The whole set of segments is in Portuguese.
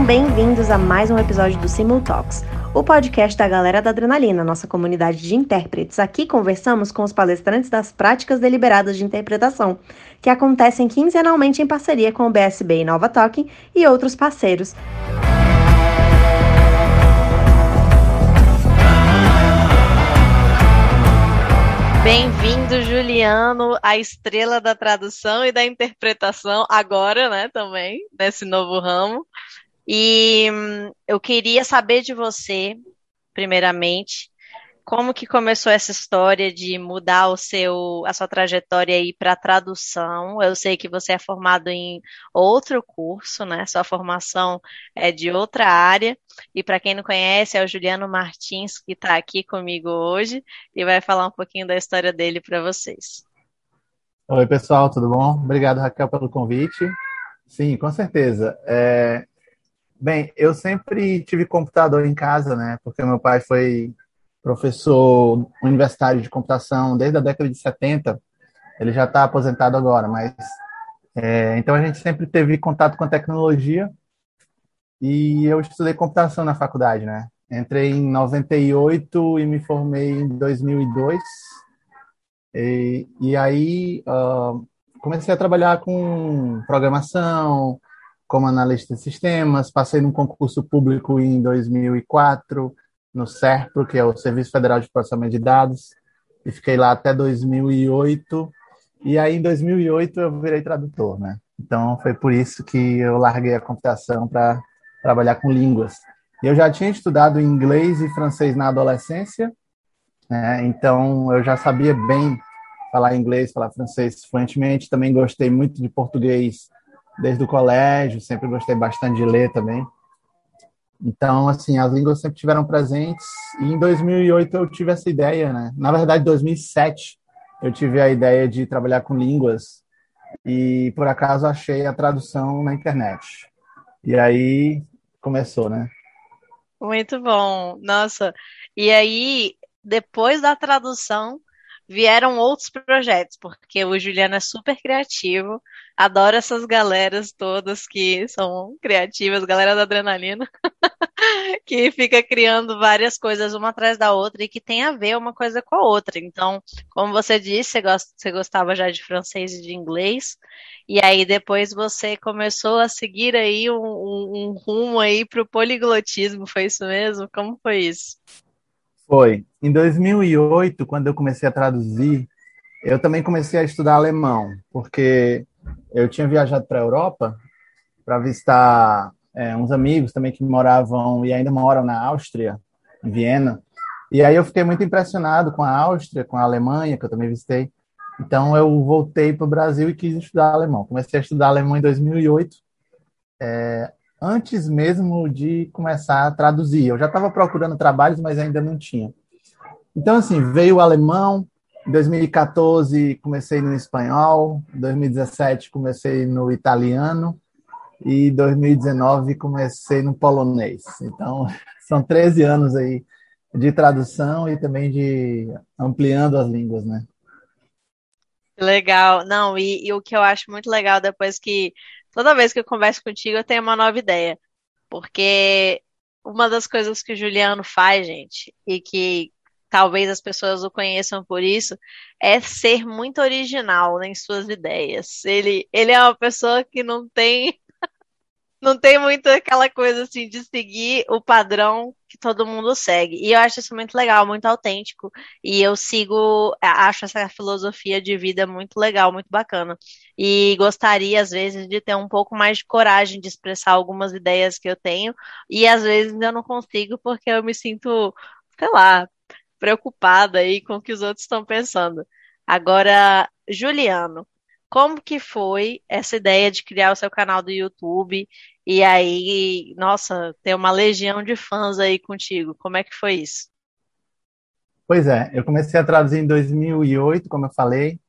Sejam bem-vindos a mais um episódio do Simultalks, o podcast da galera da Adrenalina, nossa comunidade de intérpretes. Aqui conversamos com os palestrantes das práticas deliberadas de interpretação, que acontecem quinzenalmente em parceria com o BSB e Nova Talking e outros parceiros. Bem-vindo, Juliano, a estrela da tradução e da interpretação, agora, né, também, nesse novo ramo. E hum, eu queria saber de você, primeiramente, como que começou essa história de mudar o seu, a sua trajetória aí para tradução? Eu sei que você é formado em outro curso, né? Sua formação é de outra área. E para quem não conhece, é o Juliano Martins que está aqui comigo hoje e vai falar um pouquinho da história dele para vocês. Oi, pessoal, tudo bom? Obrigado, Raquel, pelo convite. Sim, com certeza. É... Bem, eu sempre tive computador em casa, né? Porque meu pai foi professor universitário de computação desde a década de 70. Ele já está aposentado agora, mas é, então a gente sempre teve contato com a tecnologia e eu estudei computação na faculdade, né? Entrei em 98 e me formei em 2002. E, e aí uh, comecei a trabalhar com programação, como analista de sistemas, passei num concurso público em 2004, no SERPRO, que é o Serviço Federal de Processamento de Dados, e fiquei lá até 2008. E aí, em 2008, eu virei tradutor, né? Então, foi por isso que eu larguei a computação para trabalhar com línguas. Eu já tinha estudado inglês e francês na adolescência, né? então eu já sabia bem falar inglês, falar francês fluentemente. Também gostei muito de português desde o colégio, sempre gostei bastante de ler também. Então, assim, as línguas sempre tiveram presentes. E em 2008 eu tive essa ideia, né? Na verdade, em 2007 eu tive a ideia de trabalhar com línguas e por acaso achei a tradução na internet. E aí começou, né? Muito bom. Nossa. E aí, depois da tradução, vieram outros projetos, porque o Juliano é super criativo, adora essas galeras todas que são criativas, galera da adrenalina, que fica criando várias coisas uma atrás da outra e que tem a ver uma coisa com a outra. Então, como você disse, você gostava já de francês e de inglês, e aí depois você começou a seguir aí um, um, um rumo aí para o poliglotismo, foi isso mesmo? Como foi isso? Foi. Em 2008, quando eu comecei a traduzir, eu também comecei a estudar alemão, porque eu tinha viajado para a Europa para visitar é, uns amigos também que moravam e ainda moram na Áustria, em Viena. E aí eu fiquei muito impressionado com a Áustria, com a Alemanha, que eu também visitei. Então eu voltei para o Brasil e quis estudar alemão. Comecei a estudar alemão em 2008. É, antes mesmo de começar a traduzir. Eu já estava procurando trabalhos, mas ainda não tinha. Então, assim, veio o alemão, em 2014 comecei no espanhol, em 2017 comecei no italiano e 2019 comecei no polonês. Então, são 13 anos aí de tradução e também de ampliando as línguas, né? Legal. Não, e, e o que eu acho muito legal depois que Toda vez que eu converso contigo, eu tenho uma nova ideia. Porque uma das coisas que o Juliano faz, gente, e que talvez as pessoas o conheçam por isso, é ser muito original em suas ideias. Ele, ele é uma pessoa que não tem não tem muito aquela coisa assim de seguir o padrão que todo mundo segue. E eu acho isso muito legal, muito autêntico. E eu sigo, acho essa filosofia de vida muito legal, muito bacana. E gostaria, às vezes, de ter um pouco mais de coragem de expressar algumas ideias que eu tenho. E às vezes eu não consigo porque eu me sinto, sei lá, preocupada aí com o que os outros estão pensando. Agora, Juliano, como que foi essa ideia de criar o seu canal do YouTube e aí, nossa, ter uma legião de fãs aí contigo? Como é que foi isso? Pois é, eu comecei a traduzir em 2008, como eu falei.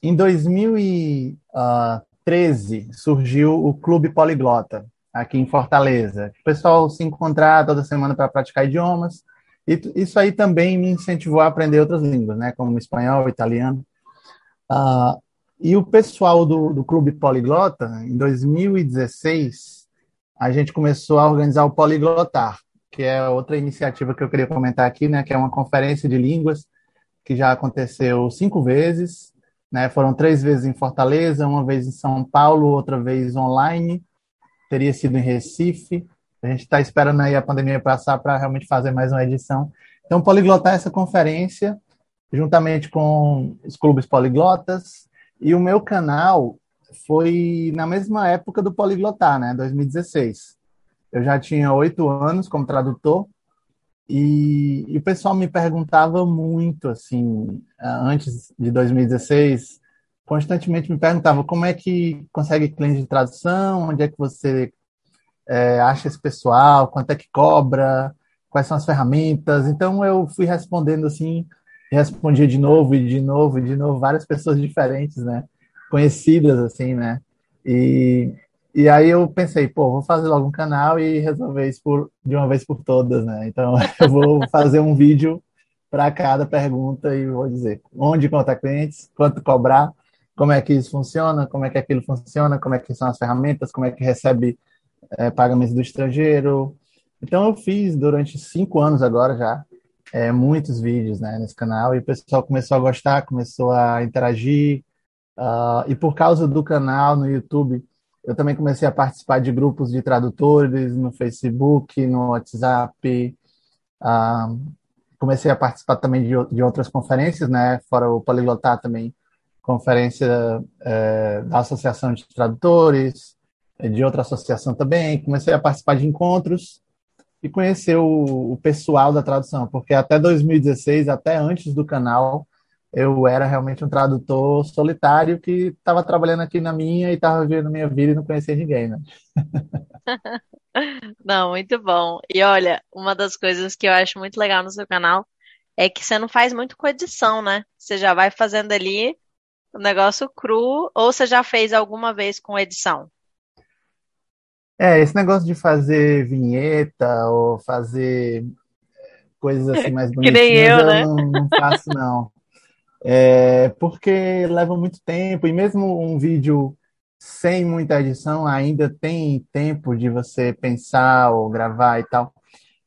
Em 2013 surgiu o Clube Poliglota aqui em Fortaleza. O pessoal se encontrar toda semana para praticar idiomas. E isso aí também me incentivou a aprender outras línguas, né, como espanhol, italiano. Uh, e o pessoal do, do Clube Poliglota, em 2016, a gente começou a organizar o Poliglotar, que é outra iniciativa que eu queria comentar aqui, né, que é uma conferência de línguas que já aconteceu cinco vezes, né, foram três vezes em Fortaleza, uma vez em São Paulo, outra vez online, teria sido em Recife. A gente está esperando aí a pandemia passar para realmente fazer mais uma edição. Então, Poliglotar é essa conferência, juntamente com os clubes poliglotas, e o meu canal foi na mesma época do Poliglotar, né, 2016. Eu já tinha oito anos como tradutor e, e, o pessoal me perguntava muito, assim, antes de 2016, constantemente me perguntava como é que consegue cliente de tradução, onde é que você é, acha esse pessoal, quanto é que cobra, quais são as ferramentas. Então eu fui respondendo assim, respondia de novo e de novo e de novo, várias pessoas diferentes, né? Conhecidas, assim, né? E, e aí eu pensei, pô, vou fazer logo um canal e resolver isso por, de uma vez por todas, né? Então eu vou fazer um vídeo para cada pergunta e vou dizer onde contar clientes, quanto cobrar, como é que isso funciona, como é que aquilo funciona, como é que são as ferramentas, como é que recebe é, pagamentos do estrangeiro. Então eu fiz durante cinco anos agora já é, muitos vídeos né, nesse canal e o pessoal começou a gostar, começou a interagir. Uh, e por causa do canal no YouTube, eu também comecei a participar de grupos de tradutores no Facebook, no WhatsApp. Uh, comecei a participar também de, de, outras conferências, né? Fora o Poliglotar também, conferência é, da Associação de Tradutores, de outra associação também. Comecei a participar de encontros e conhecer o, o pessoal da tradução, porque até 2016, até antes do canal, eu era realmente um tradutor solitário que estava trabalhando aqui na minha e estava vivendo minha vida e não conhecia ninguém, né? Não, muito bom. E olha, uma das coisas que eu acho muito legal no seu canal é que você não faz muito com edição, né? Você já vai fazendo ali o negócio cru, ou você já fez alguma vez com edição? É, esse negócio de fazer vinheta ou fazer coisas assim mais bonitinhas, que nem eu, eu né? não, não faço, não. É, porque leva muito tempo, e mesmo um vídeo sem muita edição ainda tem tempo de você pensar ou gravar e tal.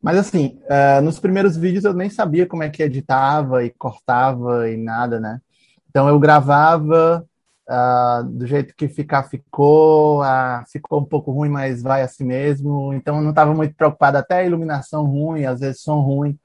Mas assim, uh, nos primeiros vídeos eu nem sabia como é que editava e cortava e nada, né? Então eu gravava uh, do jeito que ficar ficou, uh, ficou um pouco ruim, mas vai assim mesmo. Então eu não estava muito preocupado, até a iluminação ruim, às vezes som ruim.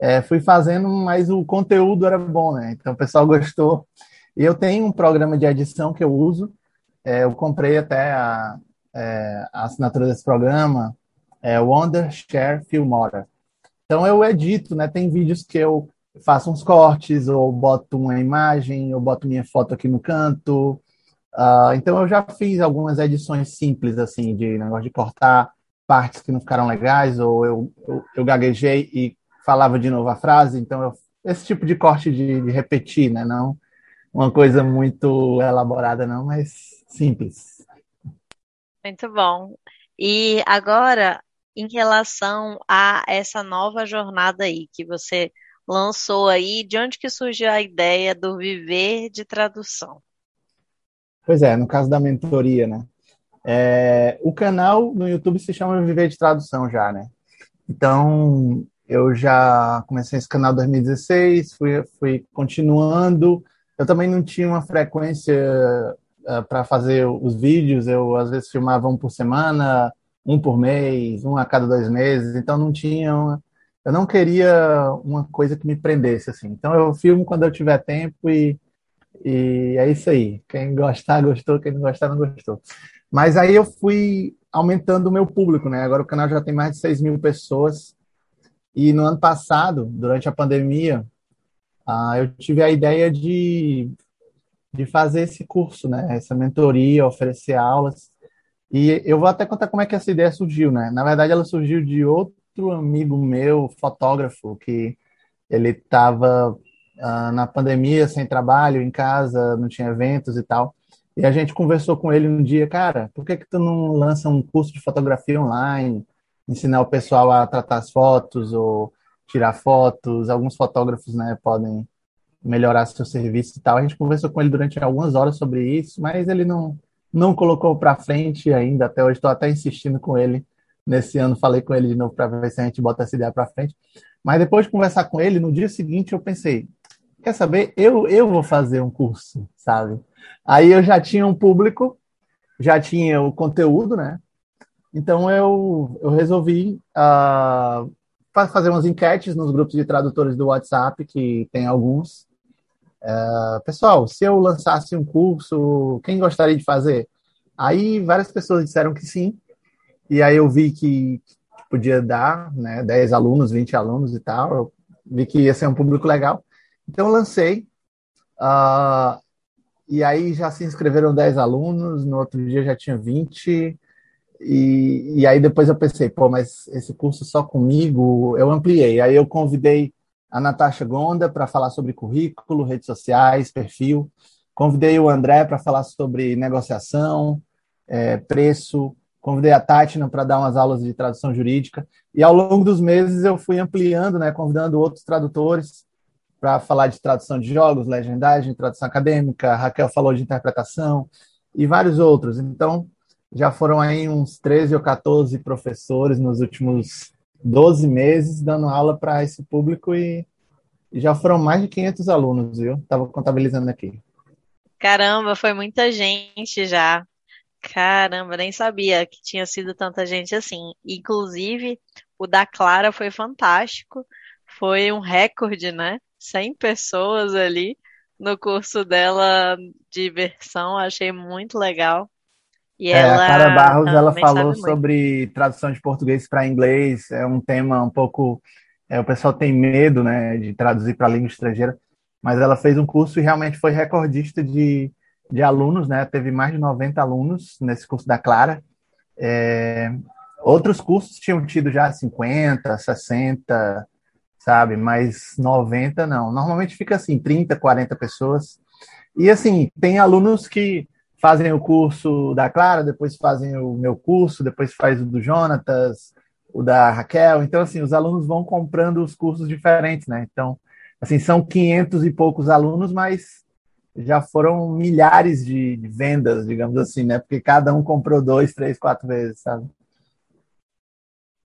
É, fui fazendo, mas o conteúdo era bom, né? Então o pessoal gostou. E eu tenho um programa de edição que eu uso. É, eu comprei até a, é, a assinatura desse programa, é Wondershare Filmora. Então eu edito, né? Tem vídeos que eu faço uns cortes, ou boto uma imagem, ou boto minha foto aqui no canto. Uh, então eu já fiz algumas edições simples, assim, de negócio de cortar partes que não ficaram legais, ou eu, eu, eu gaguejei e falava de novo a frase. Então, eu, esse tipo de corte de, de repetir, né? Não uma coisa muito elaborada, não, mas simples. Muito bom. E agora, em relação a essa nova jornada aí que você lançou aí, de onde que surgiu a ideia do viver de tradução? Pois é, no caso da mentoria, né? É, o canal no YouTube se chama Viver de Tradução já, né? Então, eu já comecei esse canal em 2016, fui, fui continuando. Eu também não tinha uma frequência uh, é, para fazer os vídeos, eu às vezes filmava um por semana, um por mês, um a cada dois meses, então não tinha uma, eu não queria uma coisa que me prendesse, assim. Então eu filmo quando eu tiver tempo e, e é isso aí. Quem gostar, gostou. Quem não gostar, não gostou. Mas aí eu fui aumentando o meu público, né? Agora o canal já tem mais de 6 mil pessoas. E no ano passado, durante a pandemia, ah, eu tive a ideia de, de fazer esse curso, né? Essa mentoria, oferecer aulas. E eu vou até contar como é que essa ideia surgiu, né? Na verdade, ela surgiu de outro outro amigo meu, fotógrafo, que ele estava uh, ah, na pandemia, sem trabalho, em casa, não tinha eventos e tal. E a gente conversou com ele um dia, cara, por que que tu não lança um curso de fotografia online, ensinar o pessoal a tratar as fotos ou tirar fotos? Alguns fotógrafos, né, podem melhorar seu serviço e tal. A gente conversou com ele durante algumas horas sobre isso, mas ele não não colocou para frente ainda. Até hoje estou até insistindo com ele. Nesse ano falei com ele de novo para ver se a gente bota essa ideia para frente. Mas depois de conversar com ele, no dia seguinte eu pensei, quer saber? Eu, eu vou fazer um curso, sabe? Aí eu já tinha um público, já tinha o conteúdo, né? Então eu, eu resolvi uh, fazer umas enquetes nos grupos de tradutores do WhatsApp, que tem alguns. Uh, pessoal, se eu lançasse um curso, quem gostaria de fazer? Aí várias pessoas disseram que sim. E aí eu vi que podia dar, né, 10 alunos, 20 alunos e tal. Eu vi que ia ser um público legal. Então lancei. Uh, e aí já se inscreveram 10 alunos, no outro dia já tinha 20. E, e aí depois eu pensei, pô, mas esse curso só comigo, eu ampliei. Aí eu convidei a Natasha Gonda para falar sobre currículo, redes sociais, perfil. Convidei o André para falar sobre negociação, é, preço. Convidei a Tatiana para dar umas aulas de tradução jurídica. E ao longo dos meses eu fui ampliando, né, convidando outros tradutores para falar de tradução de jogos, legendagem, tradução acadêmica. A Raquel falou de interpretação e vários outros. Então, já foram aí uns 13 ou 14 professores nos últimos 12 meses dando aula para esse público e, e, já foram mais de 500 alunos, viu? Estava contabilizando aqui. Caramba, foi muita gente já. Caramba, nem sabia que tinha sido tanta gente assim. Inclusive, o da Clara foi fantástico. Foi um recorde, né? 100 pessoas ali no curso dela de imersão. Achei muito legal. E é, ela a Cara Barros ela falou sobre tradução de português para inglês, é um tema um pouco. É, o pessoal tem medo né, de traduzir para língua estrangeira, mas ela fez um curso e realmente foi recordista de, de alunos, né? Teve mais de 90 alunos nesse curso da Clara. É, outros cursos tinham tido já 50, 60, sabe? Mas 90 não. Normalmente fica assim, 30, 40 pessoas. E assim, tem alunos que fazem o curso da Clara, depois fazem o meu curso, depois faz o do Jonatas, o da Raquel. Então, assim, os alunos vão comprando os cursos diferentes, né? Então, assim, são 500 e poucos alunos, mas já foram milhares de, vendas, digamos assim, né? Porque cada um comprou dois, três, quatro vezes, sabe?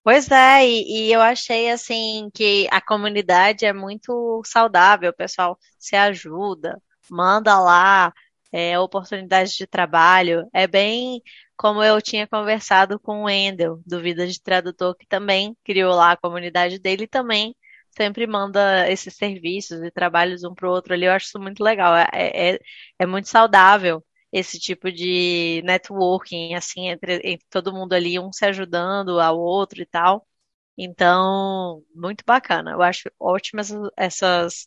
Pois é, e, e, eu achei assim que a comunidade é muito saudável, o pessoal se ajuda, manda lá é, oportunidades de trabalho. É bem como eu tinha conversado com o Endel, do Vida de Tradutor, que também criou lá a comunidade dele e também sempre manda esses serviços e trabalhos um para o outro ali. Eu acho isso muito legal. É, é, é muito saudável esse tipo de networking, assim, entre, entre todo mundo ali, um se ajudando ao outro e tal. Então, muito bacana. Eu acho ótimas essas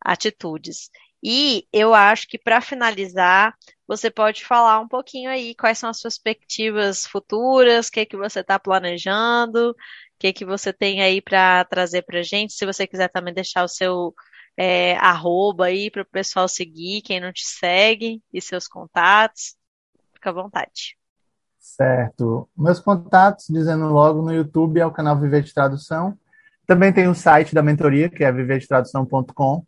atitudes. E eu acho que para finalizar, você pode falar um pouquinho aí quais são as suas perspectivas futuras, o que que você está planejando, que que você tem aí para trazer para gente. Se você quiser também deixar o seu é, arroba aí para o pessoal seguir, quem não te segue, e seus contatos, fica à vontade. Certo. Meus contatos, dizendo logo, no YouTube é o canal Viver de Tradução. Também tem o site da mentoria, que é viverdetradução.com.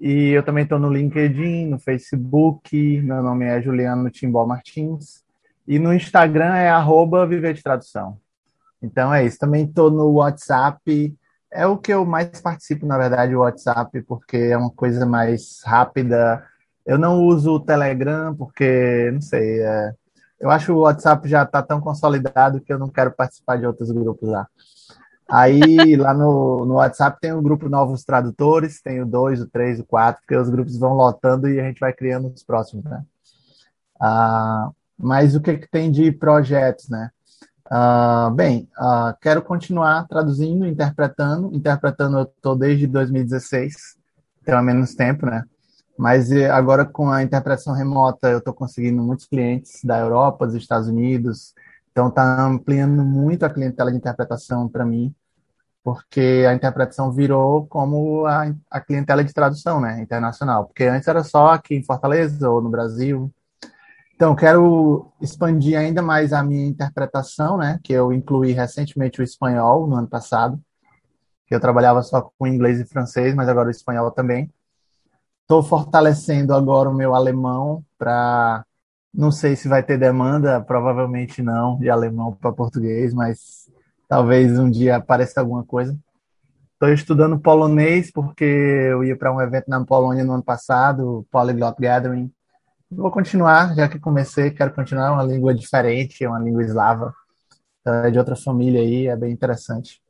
E eu também estou no LinkedIn, no Facebook, meu nome é Juliano Timbó Martins. E no Instagram é arroba Viver de Tradução. Então é isso. Também estou no WhatsApp. É o que eu mais participo, na verdade, o WhatsApp, porque é uma coisa mais rápida. Eu não uso o Telegram porque, não sei, é... eu acho que o WhatsApp já está tão consolidado que eu não quero participar de outros grupos lá. Aí lá no, no WhatsApp tem o grupo Novos Tradutores, tem o 2, o 3, o 4, porque os grupos vão lotando e a gente vai criando os próximos, né? Ah, mas o que, que tem de projetos, né? Ah, bem, ah, quero continuar traduzindo, interpretando. Interpretando eu estou desde 2016, então há menos tempo, né? Mas agora com a interpretação remota eu estou conseguindo muitos clientes da Europa, dos Estados Unidos, então está ampliando muito a clientela de interpretação para mim, porque a interpretação virou como a, a clientela de tradução, né, internacional. Porque antes era só aqui em Fortaleza ou no Brasil. Então, quero expandir ainda mais a minha interpretação, né, que eu incluí recentemente o espanhol no ano passado, que eu trabalhava só com inglês e francês, mas agora o espanhol também. Estou fortalecendo agora o meu alemão para Não sei se vai ter demanda, provavelmente não, de alemão para português, mas talvez um dia apareça alguma coisa. Estou estudando polonês porque eu ia para um evento na Polônia no ano passado, Polyglot Gathering. Vou continuar, já que comecei, quero continuar. É uma língua diferente, é uma língua eslava, é de outra família aí, é bem interessante.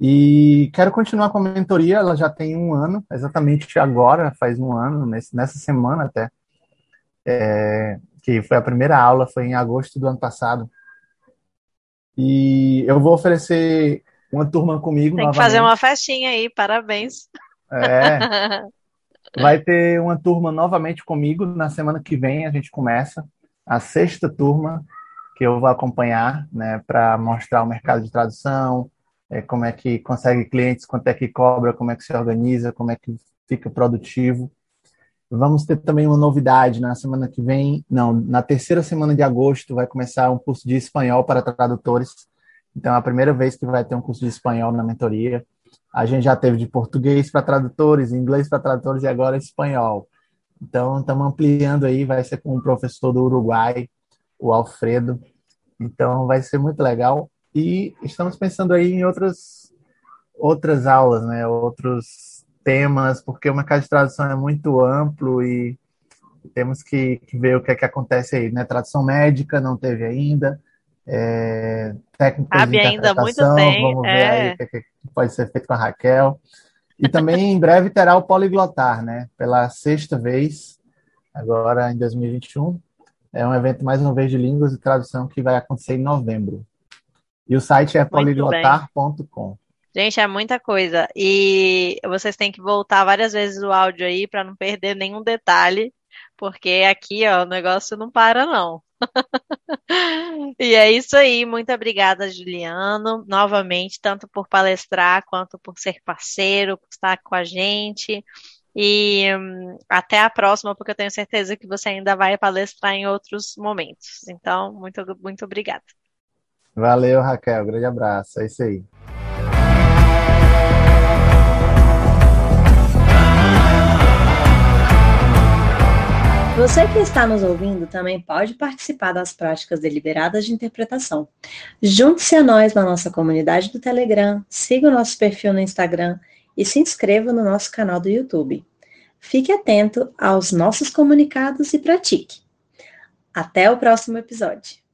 E quero continuar com a mentoria, ela já tem um ano, exatamente agora, faz um ano, nessa semana até. É, que foi a primeira aula, foi em agosto do ano passado. E eu vou oferecer uma turma comigo. Tem novamente. que fazer uma festinha aí, parabéns. É. Vai ter uma turma novamente comigo. Na semana que vem a gente começa a sexta turma que eu vou acompanhar, né, para mostrar o mercado de tradução, é, como é que consegue clientes, quanto é que cobra, como é que se organiza, como é que fica produtivo. Vamos ter também uma novidade na semana que vem, não, na terceira semana de agosto vai começar um curso de espanhol para tradutores. Então é a primeira vez que vai ter um curso de espanhol na mentoria. A gente já teve de português para tradutores, inglês para tradutores e agora espanhol. Então estamos ampliando aí, vai ser com um professor do Uruguai, o Alfredo. Então vai ser muito legal. E estamos pensando aí em outras outras aulas, né? Outros temas, porque o mercado de tradução é muito amplo e temos que, que ver o que é que acontece aí, né? Tradução médica não teve ainda, é, técnicas Sabe de ainda muito bem, vamos ver é. aí o que, é que pode ser feito com a Raquel. E também em breve terá o Poliglotar, né? Pela sexta vez, agora em 2021. É um evento mais uma vez de línguas e tradução que vai acontecer em novembro. E o site é poliglotar.com. Gente, é muita coisa. E vocês têm que voltar várias vezes o áudio aí para não perder nenhum detalhe, porque aqui, ó, o negócio não para, não. E é isso aí. Muito obrigada, Juliano, novamente, tanto por palestrar quanto por ser parceiro, por estar com a gente. E hum, até a próxima, porque eu tenho certeza que você ainda vai palestrar em outros momentos. Então, muito, muito obrigada. Valeu, Raquel. Grande abraço. É isso aí. Você que está nos ouvindo também pode participar das práticas deliberadas de interpretação. Junte-se a nós na nossa comunidade do Telegram, siga o nosso perfil no Instagram e se inscreva no nosso canal do YouTube. Fique atento aos nossos comunicados e pratique. Até o próximo episódio.